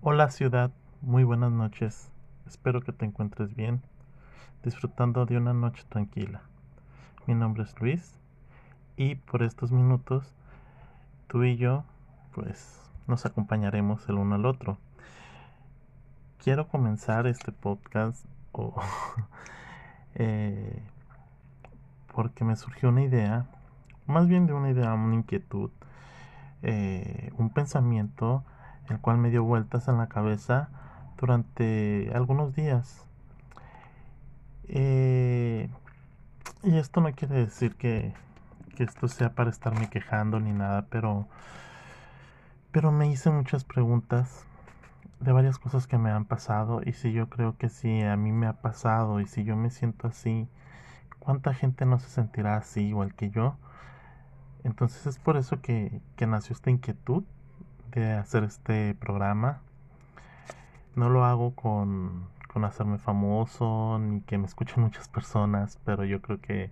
Hola ciudad, muy buenas noches. Espero que te encuentres bien, disfrutando de una noche tranquila. Mi nombre es Luis y por estos minutos tú y yo pues nos acompañaremos el uno al otro. Quiero comenzar este podcast eh, porque me surgió una idea, más bien de una idea, una inquietud, eh, un pensamiento el cual me dio vueltas en la cabeza durante algunos días. Eh, y esto no quiere decir que, que esto sea para estarme quejando ni nada, pero, pero me hice muchas preguntas de varias cosas que me han pasado y si yo creo que si a mí me ha pasado y si yo me siento así, ¿cuánta gente no se sentirá así igual que yo? Entonces es por eso que, que nació esta inquietud de hacer este programa. No lo hago con, con hacerme famoso ni que me escuchen muchas personas, pero yo creo que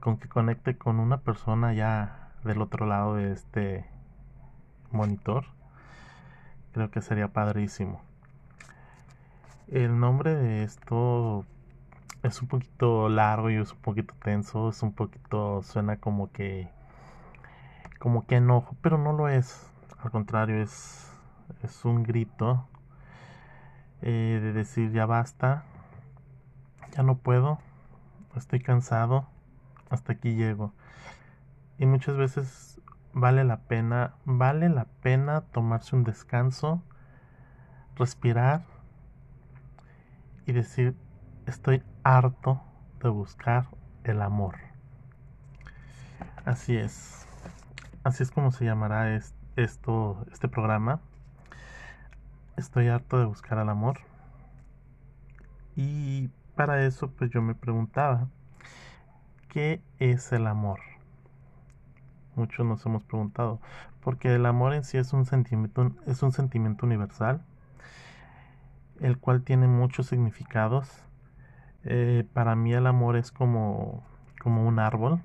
con que conecte con una persona ya del otro lado de este monitor, creo que sería padrísimo. El nombre de esto es un poquito largo y es un poquito tenso, es un poquito, suena como que, como que enojo, pero no lo es. Al contrario, es, es un grito eh, de decir ya basta, ya no puedo, estoy cansado, hasta aquí llego. Y muchas veces vale la pena, vale la pena tomarse un descanso, respirar y decir, estoy harto de buscar el amor. Así es. Así es como se llamará este esto, este programa. Estoy harto de buscar al amor. Y para eso pues yo me preguntaba, ¿qué es el amor? Muchos nos hemos preguntado, porque el amor en sí es un sentimiento, es un sentimiento universal, el cual tiene muchos significados. Eh, para mí el amor es como, como un árbol,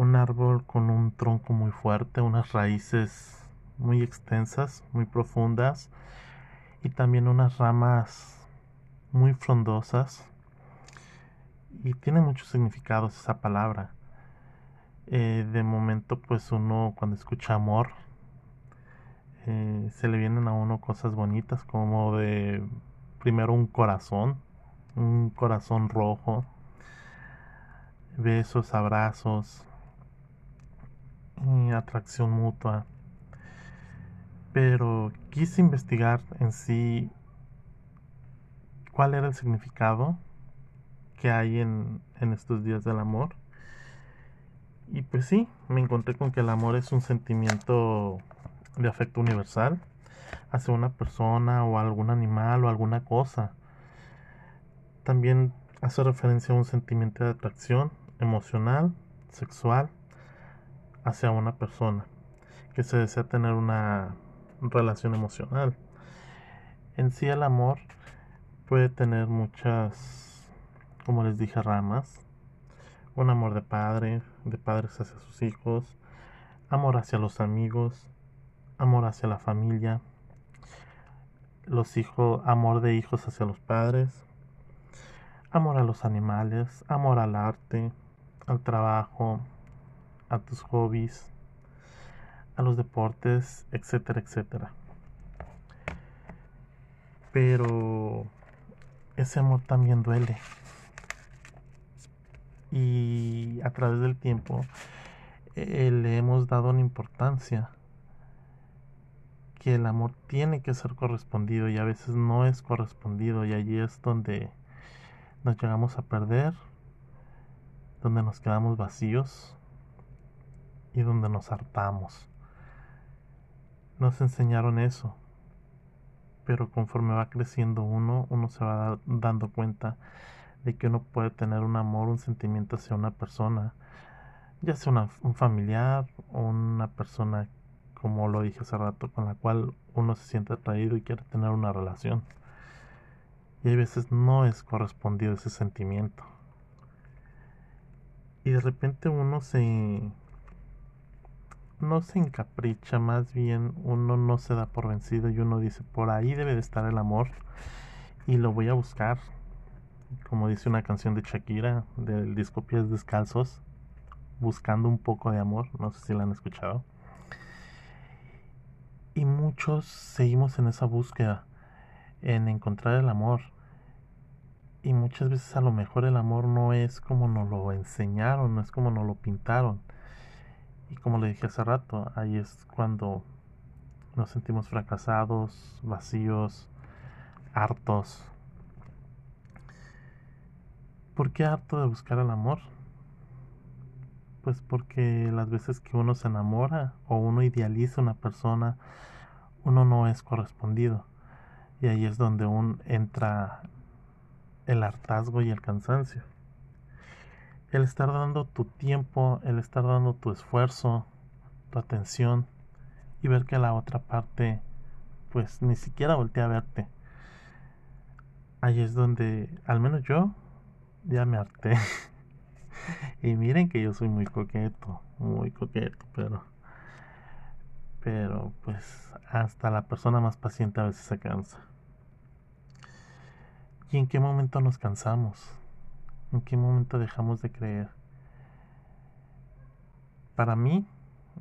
un árbol con un tronco muy fuerte, unas raíces muy extensas, muy profundas y también unas ramas muy frondosas. Y tiene muchos significados esa palabra. Eh, de momento pues uno cuando escucha amor eh, se le vienen a uno cosas bonitas como de primero un corazón, un corazón rojo, besos, abrazos, atracción mutua. Pero quise investigar en sí cuál era el significado que hay en, en estos días del amor. Y pues sí, me encontré con que el amor es un sentimiento de afecto universal hacia una persona o algún animal o alguna cosa. También hace referencia a un sentimiento de atracción emocional, sexual hacia una persona que se desea tener una relación emocional. En sí el amor puede tener muchas, como les dije, ramas. Un amor de padre, de padres hacia sus hijos, amor hacia los amigos, amor hacia la familia, los hijos, amor de hijos hacia los padres, amor a los animales, amor al arte, al trabajo, a tus hobbies, a los deportes, etcétera, etcétera. Pero ese amor también duele. Y a través del tiempo eh, le hemos dado una importancia que el amor tiene que ser correspondido y a veces no es correspondido y allí es donde nos llegamos a perder, donde nos quedamos vacíos y donde nos hartamos. Nos enseñaron eso, pero conforme va creciendo uno, uno se va dando cuenta de que uno puede tener un amor, un sentimiento hacia una persona, ya sea un familiar o una persona, como lo dije hace rato, con la cual uno se siente atraído y quiere tener una relación. Y hay veces no es correspondido ese sentimiento. Y de repente uno se no se encapricha, más bien uno no se da por vencido y uno dice, por ahí debe de estar el amor y lo voy a buscar. Como dice una canción de Shakira del disco Pies Descalzos, buscando un poco de amor, no sé si la han escuchado. Y muchos seguimos en esa búsqueda, en encontrar el amor. Y muchas veces a lo mejor el amor no es como nos lo enseñaron, no es como nos lo pintaron y como le dije hace rato, ahí es cuando nos sentimos fracasados, vacíos, hartos. ¿Por qué harto de buscar el amor? Pues porque las veces que uno se enamora o uno idealiza una persona, uno no es correspondido. Y ahí es donde un entra el hartazgo y el cansancio el estar dando tu tiempo, el estar dando tu esfuerzo, tu atención y ver que la otra parte pues ni siquiera voltea a verte. Ahí es donde, al menos yo, ya me harté. y miren que yo soy muy coqueto, muy coqueto, pero pero pues hasta la persona más paciente a veces se cansa. ¿Y en qué momento nos cansamos? ¿En qué momento dejamos de creer? Para mí,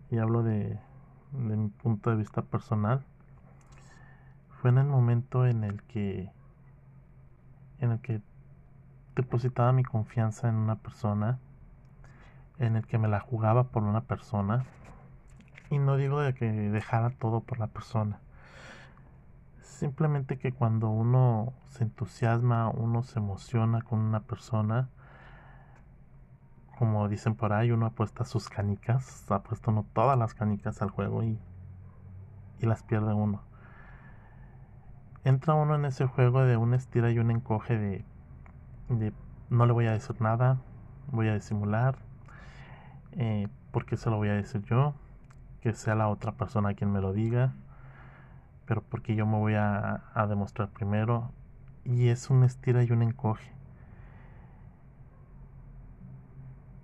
y hablo de, mi punto de vista personal, fue en el momento en el que en el que depositaba mi confianza en una persona, en el que me la jugaba por una persona, y no digo de que dejara todo por la persona, Simplemente que cuando uno se entusiasma, uno se emociona con una persona, como dicen por ahí, uno apuesta sus canicas, apuesta uno todas las canicas al juego y, y las pierde uno. Entra uno en ese juego de un estira y un encoge de, de no le voy a decir nada, voy a disimular, eh, porque se lo voy a decir yo, que sea la otra persona quien me lo diga pero porque yo me voy a, demostrar primero y es un estira y un encoge.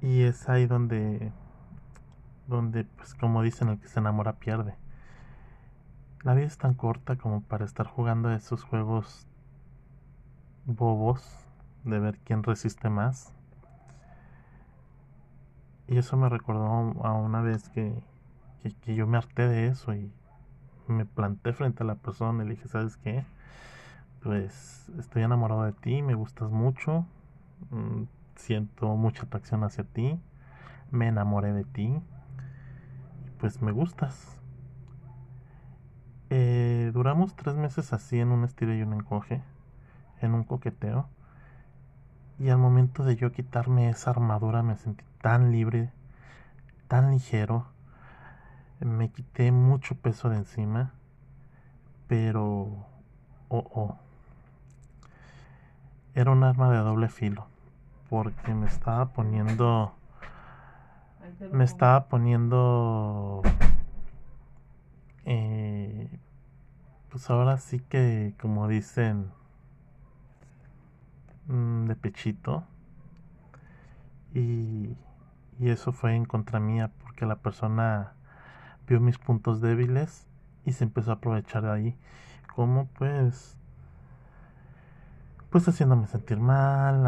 Y es ahí donde donde pues como dicen el que se enamora pierde. La vida es tan corta como para estar jugando esos juegos bobos de ver quién resiste más. Y eso me recordó a una vez que, que yo me harté de eso y me planté frente a la persona y le dije, ¿sabes qué? Pues estoy enamorado de ti, me gustas mucho, mm, siento mucha atracción hacia ti, me enamoré de ti y pues me gustas. Eh, duramos tres meses así en un estilo y un encoge, en un coqueteo. Y al momento de yo quitarme esa armadura me sentí tan libre, tan ligero me quité mucho peso de encima, pero oh, oh, era un arma de doble filo, porque me estaba poniendo, me estaba poniendo, eh, pues ahora sí que, como dicen, mm, de pechito, y, y eso fue en contra mía, porque la persona vio mis puntos débiles y se empezó a aprovechar de ahí. Como pues pues haciéndome sentir mal,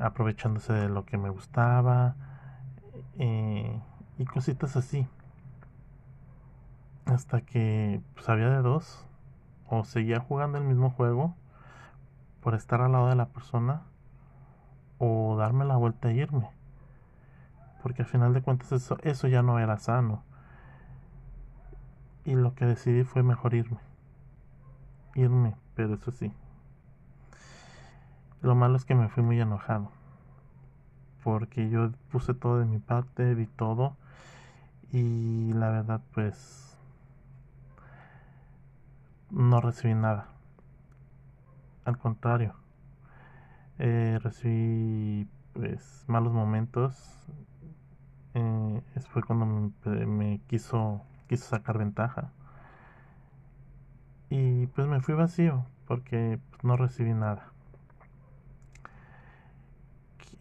aprovechándose de lo que me gustaba eh, y cositas así. Hasta que pues había de dos, o seguía jugando el mismo juego por estar al lado de la persona, o darme la vuelta e irme. Porque al final de cuentas eso, eso ya no era sano y lo que decidí fue mejor irme. Irme, pero eso sí. Lo malo es que me fui muy enojado. Porque yo puse todo de mi parte, di todo. Y la verdad, pues. No recibí nada. Al contrario. Eh, recibí, pues, malos momentos. Eh, fue cuando me quiso quiso sacar ventaja. Y pues me fui vacío porque pues, no recibí nada.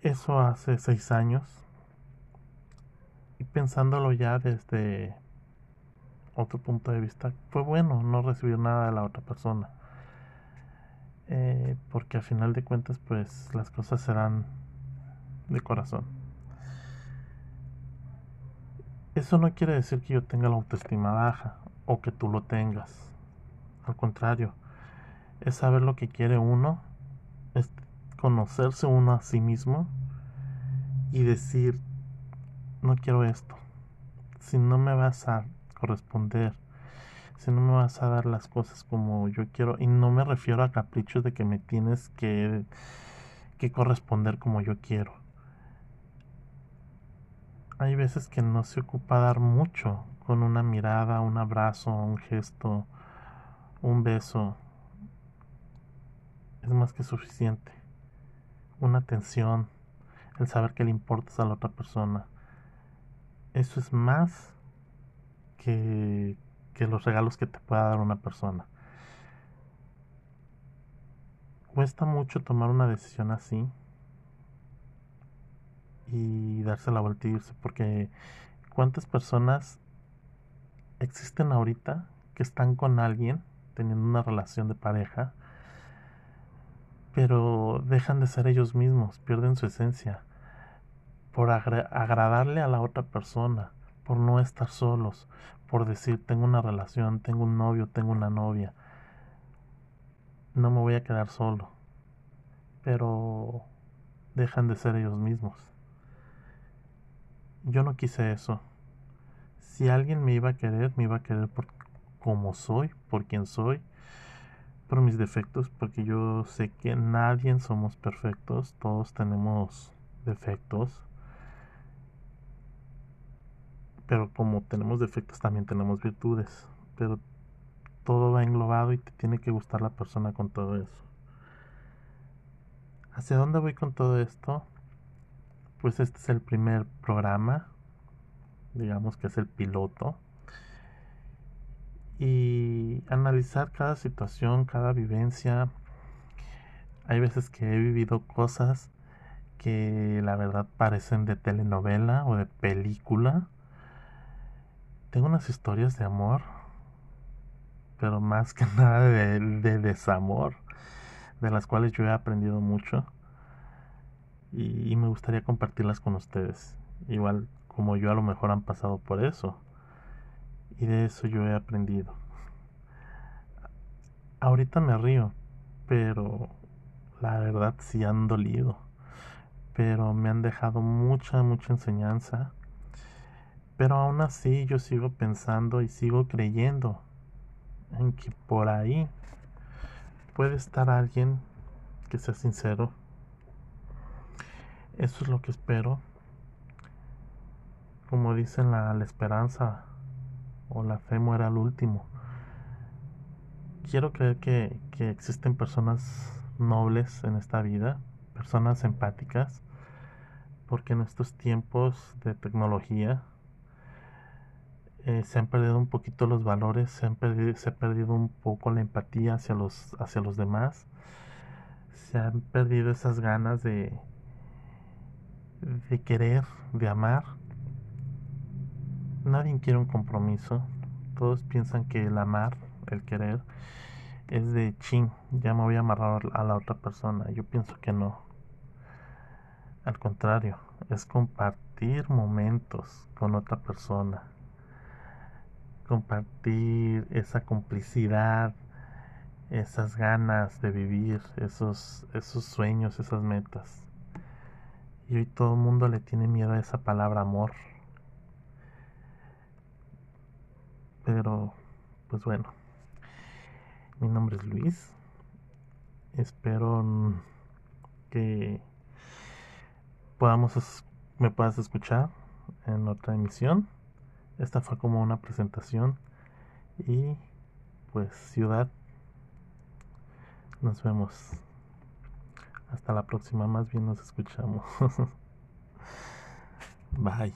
Eso hace seis años. pensándolo ya desde otro punto de vista, fue bueno no recibir nada de la otra persona. Eh, porque a final de cuentas, pues las cosas serán de corazón. Eso no quiere decir que yo tenga la autoestima baja o que tú lo tengas. Al contrario, es saber lo que quiere uno, es conocerse uno a sí mismo y decir, no quiero esto. Si no me vas a corresponder, si no me vas a dar las cosas como yo quiero, y no me refiero a caprichos de que me tienes que, que corresponder como yo quiero. Hay veces que no se ocupa dar mucho con una mirada, un abrazo, un gesto, un beso. Es más que suficiente. Una atención, el saber que le importas a la otra persona. Eso es más que, que los regalos que te pueda dar una persona. Cuesta mucho tomar una decisión así y darse la vuelta irse porque cuántas personas existen ahorita que están con alguien teniendo una relación de pareja, pero dejan de ser ellos mismos, pierden su esencia por agradarle a la otra persona, por no estar solos, por decir tengo una relación, tengo un novio, tengo una novia, no me voy a quedar solo, pero dejan de ser ellos mismos. Yo no quise eso si alguien me iba a querer, me iba a querer por como soy, por quien soy, por mis defectos, porque yo sé que nadie somos perfectos, todos tenemos defectos. Pero como tenemos defectos, también tenemos virtudes. Pero todo va englobado y te tiene que gustar la persona con todo eso. ¿Hacia dónde voy con todo esto? Pues este es el primer programa digamos que es el piloto, y analizar cada situación, cada vivencia. Hay veces que he vivido cosas que la verdad parecen de telenovela o de película. Tengo unas historias de amor, pero más que nada de, de desamor, de las cuales yo he aprendido mucho y, me gustaría compartirlas con ustedes. Igual como yo a lo mejor han pasado por eso. Y de eso yo he aprendido. Ahorita me río, pero la verdad sí han dolido. Pero me han dejado mucha, mucha enseñanza. Pero aún así yo sigo pensando y sigo creyendo en que por ahí puede estar alguien que sea sincero. Eso es lo que espero como dicen, la, esperanza o la fe muere al último. Quiero creer que, que existen personas nobles en esta vida, personas empáticas, porque en estos tiempos de tecnología eh, se han perdido un poquito los valores, se, han perdido, se ha perdido un poco la empatía hacia los, hacia los demás, se han perdido esas ganas de, de querer, de amar nadie quiere un compromiso. Todos piensan que el amar, el querer, es de chin, ya me voy a amarrar a la otra persona. Yo pienso que no. Al contrario, es compartir momentos con otra persona. Compartir esa complicidad, esas ganas de vivir, esos, esos sueños, esas metas. Y hoy todo el mundo le tiene miedo a esa palabra amor. Pero, pues bueno, mi nombre es Luis. Espero que podamos me puedas escuchar en otra emisión. Esta fue como una presentación y pues ciudad. Nos vemos. Hasta la próxima, más bien nos escuchamos. Bye.